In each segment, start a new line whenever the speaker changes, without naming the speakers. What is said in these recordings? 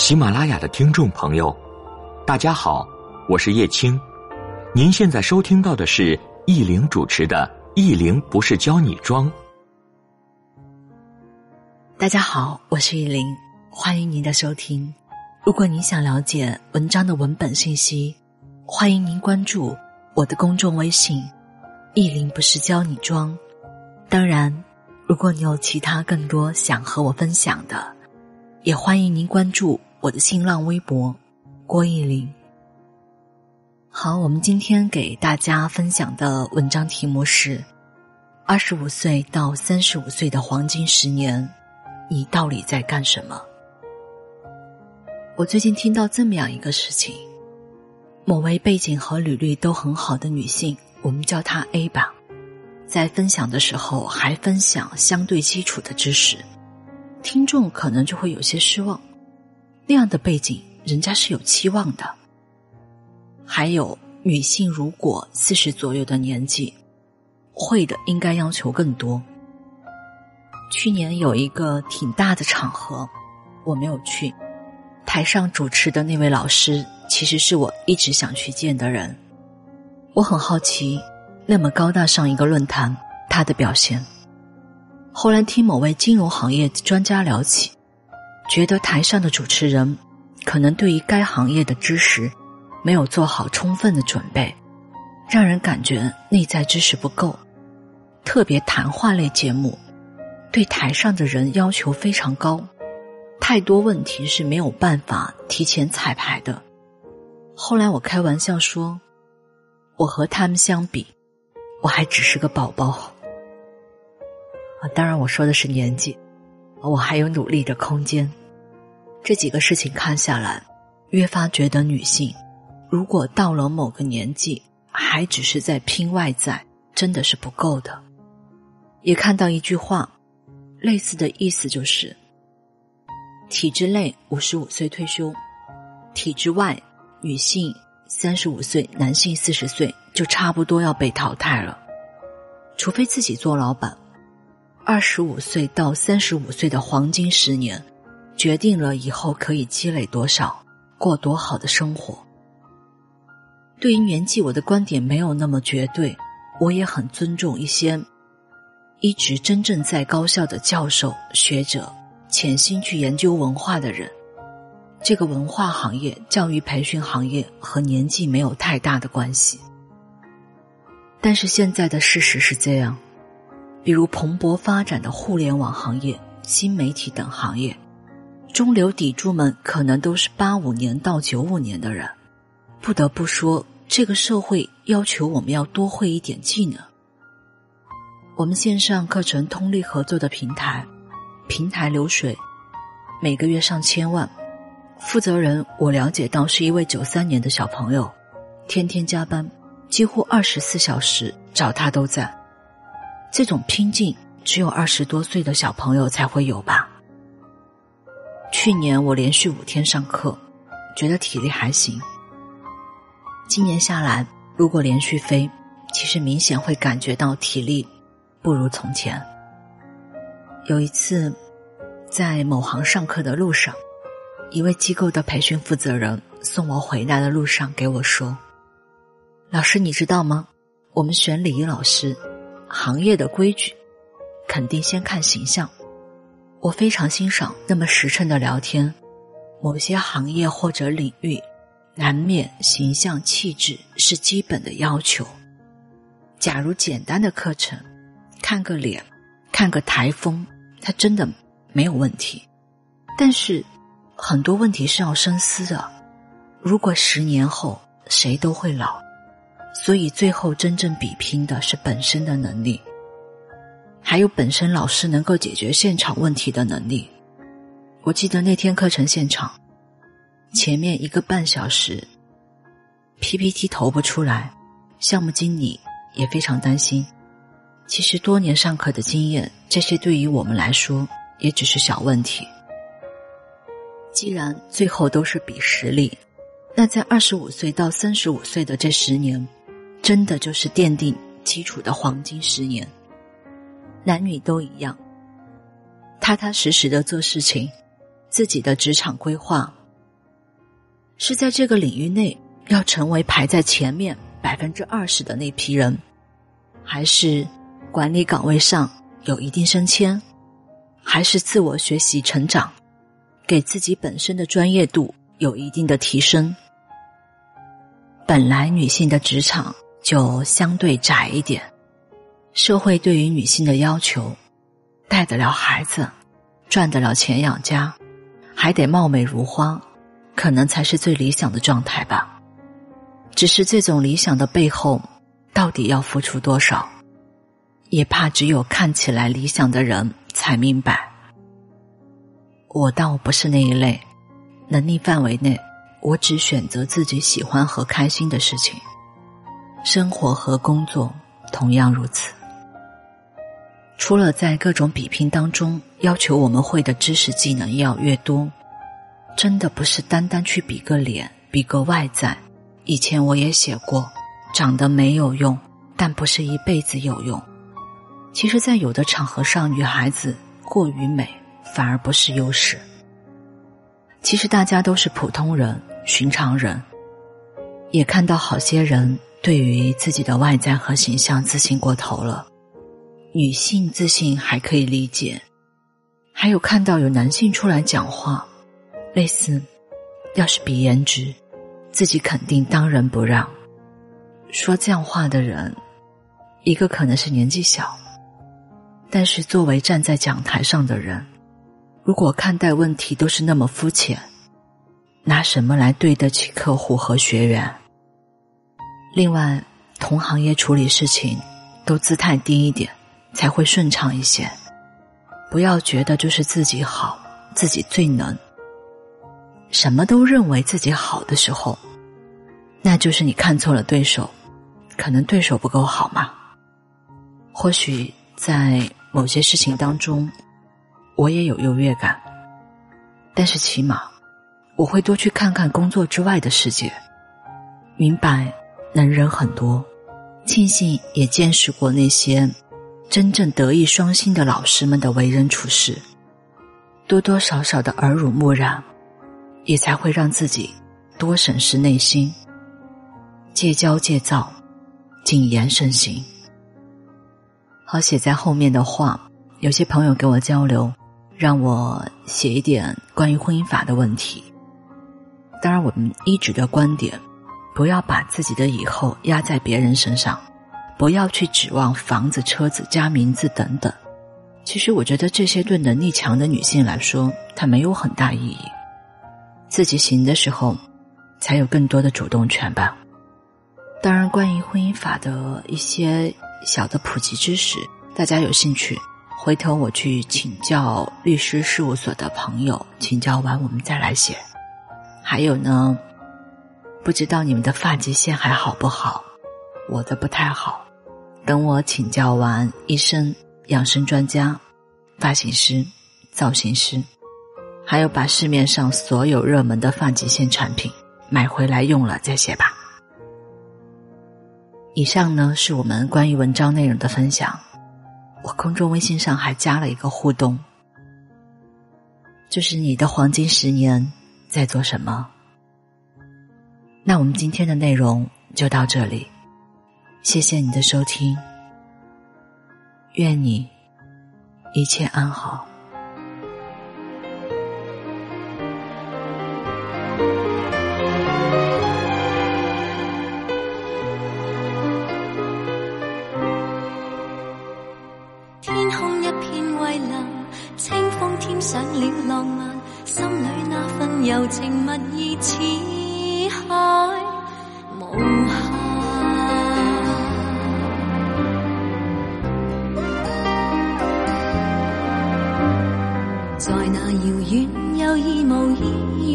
喜马拉雅的听众朋友，大家好，我是叶青。您现在收听到的是易玲主持的《易玲不是教你装》。
大家好，我是易玲，欢迎您的收听。如果您想了解文章的文本信息，欢迎您关注我的公众微信“易玲不是教你装”。当然，如果你有其他更多想和我分享的，也欢迎您关注我的新浪微博“郭艺林”。好，我们今天给大家分享的文章题目是：二十五岁到三十五岁的黄金十年，你到底在干什么？我最近听到这么样一个事情：某位背景和履历都很好的女性，我们叫她 A 吧，在分享的时候还分享相对基础的知识。听众可能就会有些失望，那样的背景，人家是有期望的。还有女性，如果四十左右的年纪，会的应该要求更多。去年有一个挺大的场合，我没有去，台上主持的那位老师，其实是我一直想去见的人。我很好奇，那么高大上一个论坛，他的表现。后来听某位金融行业专家聊起，觉得台上的主持人可能对于该行业的知识没有做好充分的准备，让人感觉内在知识不够。特别谈话类节目，对台上的人要求非常高，太多问题是没有办法提前彩排的。后来我开玩笑说，我和他们相比，我还只是个宝宝。啊，当然我说的是年纪，我还有努力的空间。这几个事情看下来，越发觉得女性如果到了某个年纪还只是在拼外在，真的是不够的。也看到一句话，类似的意思就是：体制内五十五岁退休，体制外女性三十五岁，男性四十岁就差不多要被淘汰了，除非自己做老板。二十五岁到三十五岁的黄金十年，决定了以后可以积累多少，过多好的生活。对于年纪，我的观点没有那么绝对，我也很尊重一些一直真正在高校的教授、学者，潜心去研究文化的人。这个文化行业、教育培训行业和年纪没有太大的关系。但是现在的事实是这样。比如蓬勃发展的互联网行业、新媒体等行业，中流砥柱们可能都是八五年到九五年的人。不得不说，这个社会要求我们要多会一点技能。我们线上课程通力合作的平台，平台流水每个月上千万，负责人我了解到是一位九三年的小朋友，天天加班，几乎二十四小时找他都在。这种拼劲，只有二十多岁的小朋友才会有吧。去年我连续五天上课，觉得体力还行。今年下来，如果连续飞，其实明显会感觉到体力不如从前。有一次，在某行上课的路上，一位机构的培训负责人送我回来的路上给我说：“老师，你知道吗？我们选礼仪老师。”行业的规矩，肯定先看形象。我非常欣赏那么实诚的聊天。某些行业或者领域，难免形象气质是基本的要求。假如简单的课程，看个脸，看个台风，它真的没有问题。但是，很多问题是要深思的。如果十年后谁都会老。所以，最后真正比拼的是本身的能力，还有本身老师能够解决现场问题的能力。我记得那天课程现场，前面一个半小时，PPT 投不出来，项目经理也非常担心。其实多年上课的经验，这些对于我们来说也只是小问题。既然最后都是比实力，那在二十五岁到三十五岁的这十年。真的就是奠定基础的黄金十年，男女都一样，踏踏实实的做事情，自己的职场规划是在这个领域内要成为排在前面百分之二十的那批人，还是管理岗位上有一定升迁，还是自我学习成长，给自己本身的专业度有一定的提升？本来女性的职场就相对窄一点，社会对于女性的要求，带得了孩子，赚得了钱养家，还得貌美如花，可能才是最理想的状态吧。只是这种理想的背后，到底要付出多少，也怕只有看起来理想的人才明白。我倒不是那一类，能力范围内。我只选择自己喜欢和开心的事情，生活和工作同样如此。除了在各种比拼当中要求我们会的知识技能要越多，真的不是单单去比个脸、比个外在。以前我也写过，长得没有用，但不是一辈子有用。其实，在有的场合上，女孩子过于美反而不是优势。其实大家都是普通人。寻常人，也看到好些人对于自己的外在和形象自信过头了。女性自信还可以理解，还有看到有男性出来讲话，类似“要是比颜值，自己肯定当仁不让”。说这样话的人，一个可能是年纪小，但是作为站在讲台上的人，如果看待问题都是那么肤浅。拿什么来对得起客户和学员？另外，同行业处理事情都姿态低一点，才会顺畅一些。不要觉得就是自己好，自己最能，什么都认为自己好的时候，那就是你看错了对手，可能对手不够好嘛。或许在某些事情当中，我也有优越感，但是起码。我会多去看看工作之外的世界，明白能人很多，庆幸也见识过那些真正德艺双馨的老师们的为人处事，多多少少的耳濡目染，也才会让自己多审视内心，戒骄戒躁，谨言慎行。好写在后面的话，有些朋友给我交流，让我写一点关于婚姻法的问题。当然，我们一直的观点，不要把自己的以后压在别人身上，不要去指望房子、车子、加名字等等。其实，我觉得这些对能力强的女性来说，它没有很大意义。自己行的时候，才有更多的主动权吧。当然，关于婚姻法的一些小的普及知识，大家有兴趣，回头我去请教律师事务所的朋友，请教完我们再来写。还有呢，不知道你们的发际线还好不好？我的不太好。等我请教完医生、养生专家、发型师、造型师，还有把市面上所有热门的发际线产品买回来用了再写吧。以上呢是我们关于文章内容的分享。我公众微信上还加了一个互动，就是你的黄金十年。在做什么？那我们今天的内容就到这里，谢谢你的收听，愿你一切安好。
天空一片蔚蓝，清风添上了浪漫。心里那份柔情蜜意，似海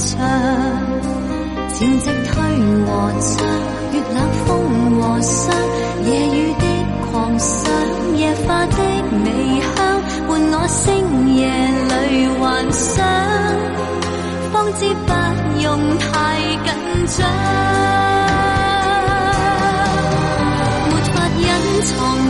唱，潮汐退
和涨，月冷风和霜，夜雨的狂想，夜花的微香，伴我星夜里幻想，方知不用太紧张，没法隐藏。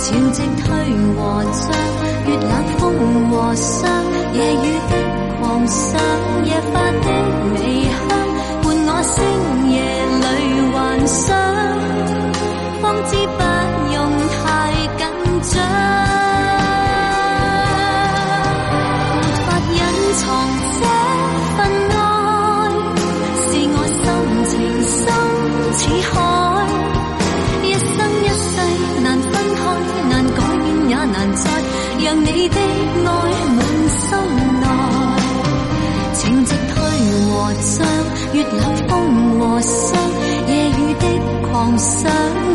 潮汐退和涨，月冷风和霜，夜雨的狂想，夜花的微香，伴我星你的爱满心内，情节推和涨，月冷风和霜，夜雨的狂想。